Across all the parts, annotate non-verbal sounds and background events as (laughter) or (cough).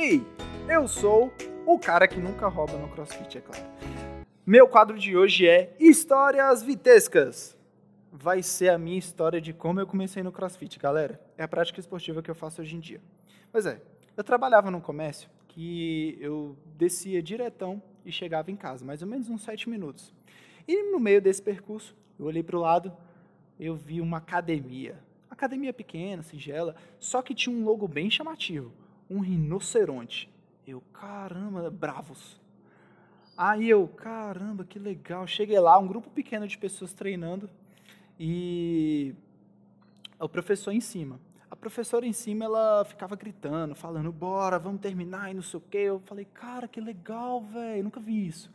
Ei, eu sou o cara que nunca rouba no CrossFit, é claro. Meu quadro de hoje é Histórias Vitescas. Vai ser a minha história de como eu comecei no CrossFit, galera. É a prática esportiva que eu faço hoje em dia. Pois é, eu trabalhava num comércio que eu descia diretão e chegava em casa, mais ou menos uns sete minutos. E no meio desse percurso, eu olhei para o lado, eu vi uma academia. Academia pequena, singela, só que tinha um logo bem chamativo, um rinoceronte. Eu, caramba, bravos. Aí eu, caramba, que legal. Cheguei lá, um grupo pequeno de pessoas treinando e o professor em cima. A professora em cima, ela ficava gritando, falando, bora, vamos terminar e não sei o quê. Eu falei, cara, que legal, velho, nunca vi isso.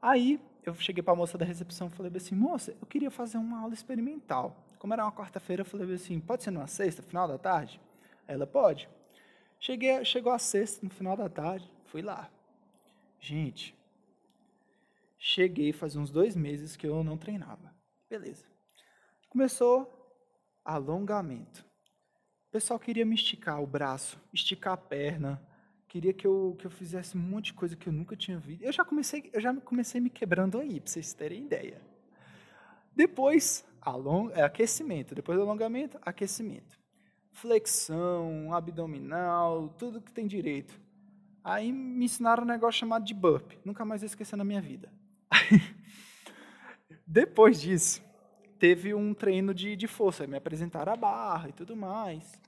Aí eu cheguei para a moça da recepção e falei assim, moça, eu queria fazer uma aula experimental. Como era uma quarta-feira, eu falei assim, pode ser numa sexta, final da tarde? Ela, pode. Cheguei, chegou a sexta, no final da tarde, fui lá. Gente, cheguei faz uns dois meses que eu não treinava. Beleza. Começou alongamento. O pessoal queria me esticar o braço, esticar a perna, queria que eu, que eu fizesse um monte de coisa que eu nunca tinha visto. Eu já comecei, eu já comecei me quebrando aí, para vocês terem ideia. Depois, along, é, aquecimento. Depois do alongamento, aquecimento. Flexão, abdominal, tudo que tem direito. Aí me ensinaram um negócio chamado de burp. Nunca mais vou esquecer na minha vida. (laughs) Depois disso, teve um treino de, de força. Me apresentaram a barra e tudo mais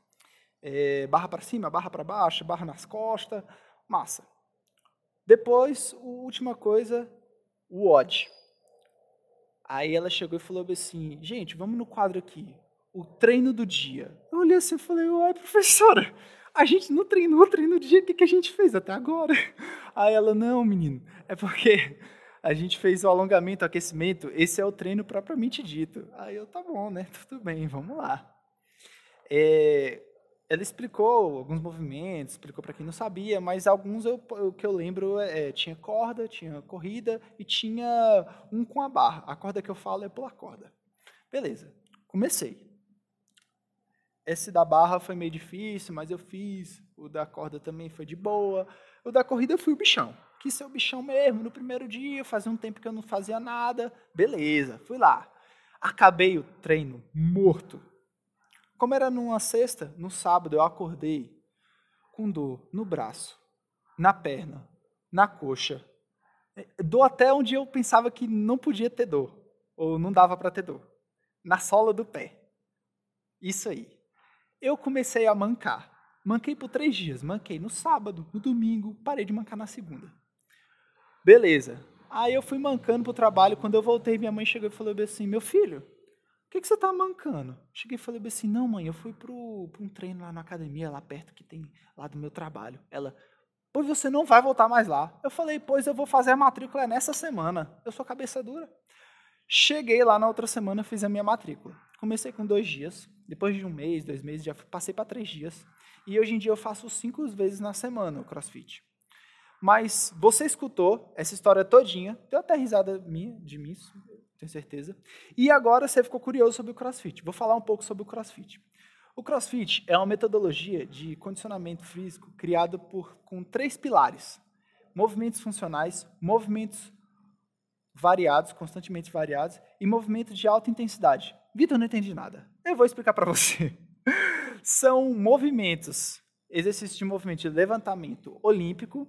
é, barra para cima, barra para baixo, barra nas costas, massa. Depois, a última coisa, o odd. Aí ela chegou e falou assim, gente, vamos no quadro aqui, o treino do dia. Eu olhei assim e falei, uai, professora, a gente não treinou o treino do dia, o que, que a gente fez até agora? Aí ela, não, menino, é porque a gente fez o alongamento, o aquecimento, esse é o treino propriamente dito. Aí eu, tá bom, né, tudo bem, vamos lá. É, ela explicou alguns movimentos, explicou para quem não sabia, mas alguns eu, o que eu lembro é, tinha corda, tinha corrida e tinha um com a barra. A corda que eu falo é pular corda. Beleza, comecei. Esse da barra foi meio difícil, mas eu fiz. O da corda também foi de boa. O da corrida eu fui o bichão. Quis ser o bichão mesmo no primeiro dia, fazia um tempo que eu não fazia nada. Beleza, fui lá. Acabei o treino morto como era numa sexta, no sábado eu acordei com dor no braço, na perna, na coxa. É, dor até onde eu pensava que não podia ter dor, ou não dava para ter dor. Na sola do pé. Isso aí. Eu comecei a mancar. Manquei por três dias. Manquei no sábado, no domingo, parei de mancar na segunda. Beleza. Aí eu fui mancando pro trabalho. Quando eu voltei, minha mãe chegou e falou assim: Meu filho, o que, que você está mancando? Cheguei e falei assim, não mãe, eu fui para um treino lá na academia, lá perto que tem lá do meu trabalho. Ela, pois você não vai voltar mais lá. Eu falei, pois eu vou fazer a matrícula nessa semana. Eu sou cabeça dura. Cheguei lá na outra semana, fiz a minha matrícula. Comecei com dois dias, depois de um mês, dois meses, já passei para três dias. E hoje em dia eu faço cinco vezes na semana o crossfit. Mas você escutou essa história todinha, deu até risada minha, de mim, tenho certeza. E agora você ficou curioso sobre o CrossFit. Vou falar um pouco sobre o CrossFit. O CrossFit é uma metodologia de condicionamento físico criada por, com três pilares: movimentos funcionais, movimentos variados, constantemente variados, e movimentos de alta intensidade. Vitor, não entendi nada. Eu vou explicar para você. (laughs) São movimentos, exercícios de movimento de levantamento olímpico,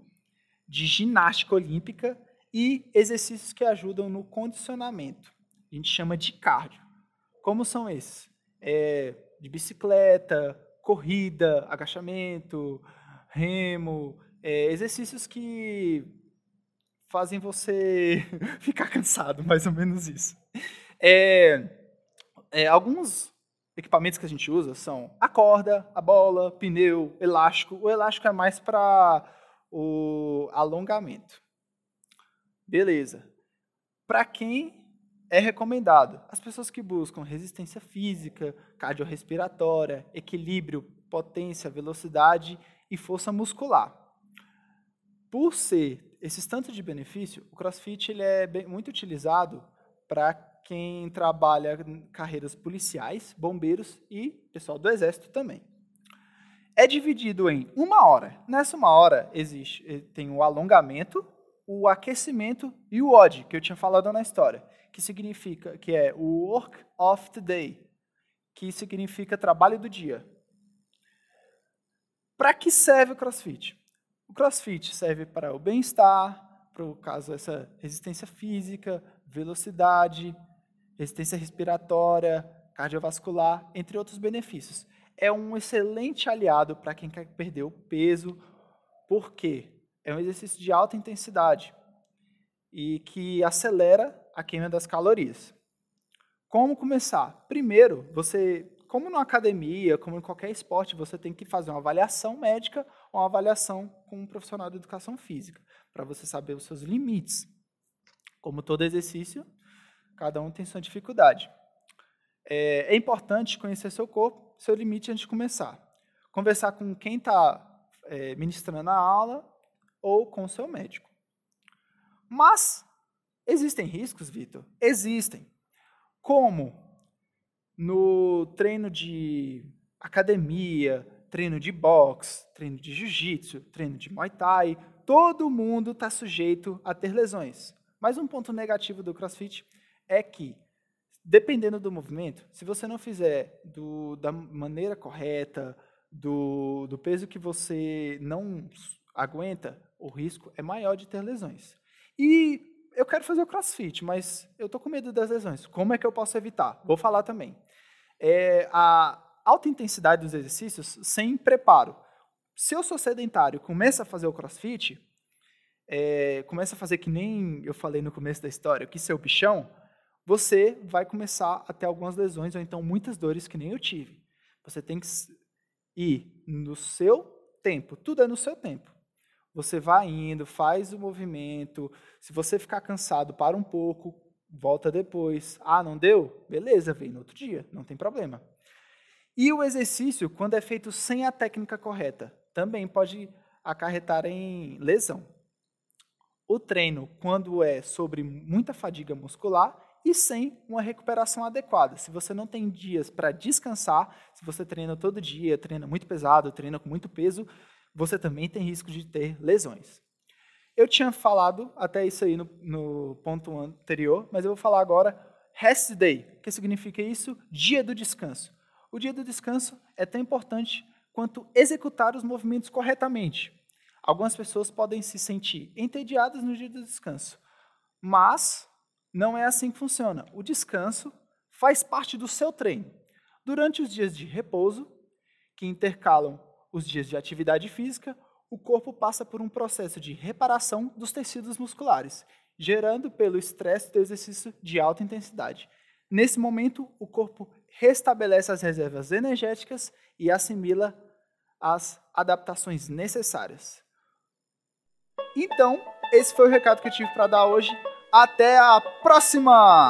de ginástica olímpica e exercícios que ajudam no condicionamento. A gente chama de cardio. Como são esses? É, de bicicleta, corrida, agachamento, remo, é, exercícios que fazem você (laughs) ficar cansado, mais ou menos isso. É, é, alguns equipamentos que a gente usa são a corda, a bola, pneu, elástico. O elástico é mais para o alongamento. Beleza. Para quem é recomendado? As pessoas que buscam resistência física, cardiorrespiratória, equilíbrio, potência, velocidade e força muscular. Por ser esses tantos de benefício, o CrossFit ele é bem, muito utilizado para quem trabalha carreiras policiais, bombeiros e pessoal do exército também. é dividido em uma hora. Nessa uma hora existe eh, tem o alongamento, o aquecimento e o odd, que eu tinha falado na história, que significa que é o work of the day, que significa trabalho do dia. Para que serve o CrossFit? CrossFit serve para o bem-estar, para o caso essa resistência física, velocidade, resistência respiratória, cardiovascular, entre outros benefícios. É um excelente aliado para quem quer perder o peso, porque é um exercício de alta intensidade e que acelera a queima das calorias. Como começar? Primeiro, você como na academia, como em qualquer esporte, você tem que fazer uma avaliação médica uma avaliação com um profissional de educação física, para você saber os seus limites. Como todo exercício, cada um tem sua dificuldade. É, é importante conhecer seu corpo, seu limite antes de começar. Conversar com quem está é, ministrando a aula ou com o seu médico. Mas existem riscos, Vitor? Existem. Como no treino de academia, treino de boxe, treino de jiu-jitsu, treino de muay thai, todo mundo está sujeito a ter lesões. Mas um ponto negativo do crossfit é que, dependendo do movimento, se você não fizer do, da maneira correta, do, do peso que você não aguenta, o risco é maior de ter lesões. E eu quero fazer o crossfit, mas eu estou com medo das lesões. Como é que eu posso evitar? Vou falar também é a alta intensidade dos exercícios sem preparo. Se eu sou sedentário começa a fazer o crossfit, é, começa a fazer que nem eu falei no começo da história, que seu bichão, você vai começar a ter algumas lesões ou então muitas dores que nem eu tive. Você tem que ir no seu tempo, tudo é no seu tempo. Você vai indo, faz o movimento. Se você ficar cansado, para um pouco, volta depois. Ah, não deu? Beleza, vem no outro dia, não tem problema. E o exercício, quando é feito sem a técnica correta, também pode acarretar em lesão. O treino, quando é sobre muita fadiga muscular e sem uma recuperação adequada. Se você não tem dias para descansar, se você treina todo dia, treina muito pesado, treina com muito peso, você também tem risco de ter lesões. Eu tinha falado até isso aí no, no ponto anterior, mas eu vou falar agora rest day. O que significa isso? Dia do descanso. O dia do descanso é tão importante quanto executar os movimentos corretamente. Algumas pessoas podem se sentir entediadas no dia do descanso, mas não é assim que funciona. O descanso faz parte do seu treino. Durante os dias de repouso, que intercalam os dias de atividade física, o corpo passa por um processo de reparação dos tecidos musculares, gerando pelo estresse do exercício de alta intensidade. Nesse momento, o corpo restabelece as reservas energéticas e assimila as adaptações necessárias. Então, esse foi o recado que eu tive para dar hoje. Até a próxima!